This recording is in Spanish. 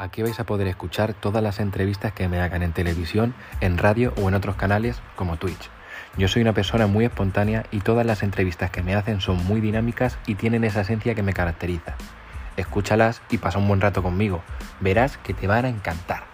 Aquí vais a poder escuchar todas las entrevistas que me hagan en televisión, en radio o en otros canales como Twitch. Yo soy una persona muy espontánea y todas las entrevistas que me hacen son muy dinámicas y tienen esa esencia que me caracteriza. Escúchalas y pasa un buen rato conmigo. Verás que te van a encantar.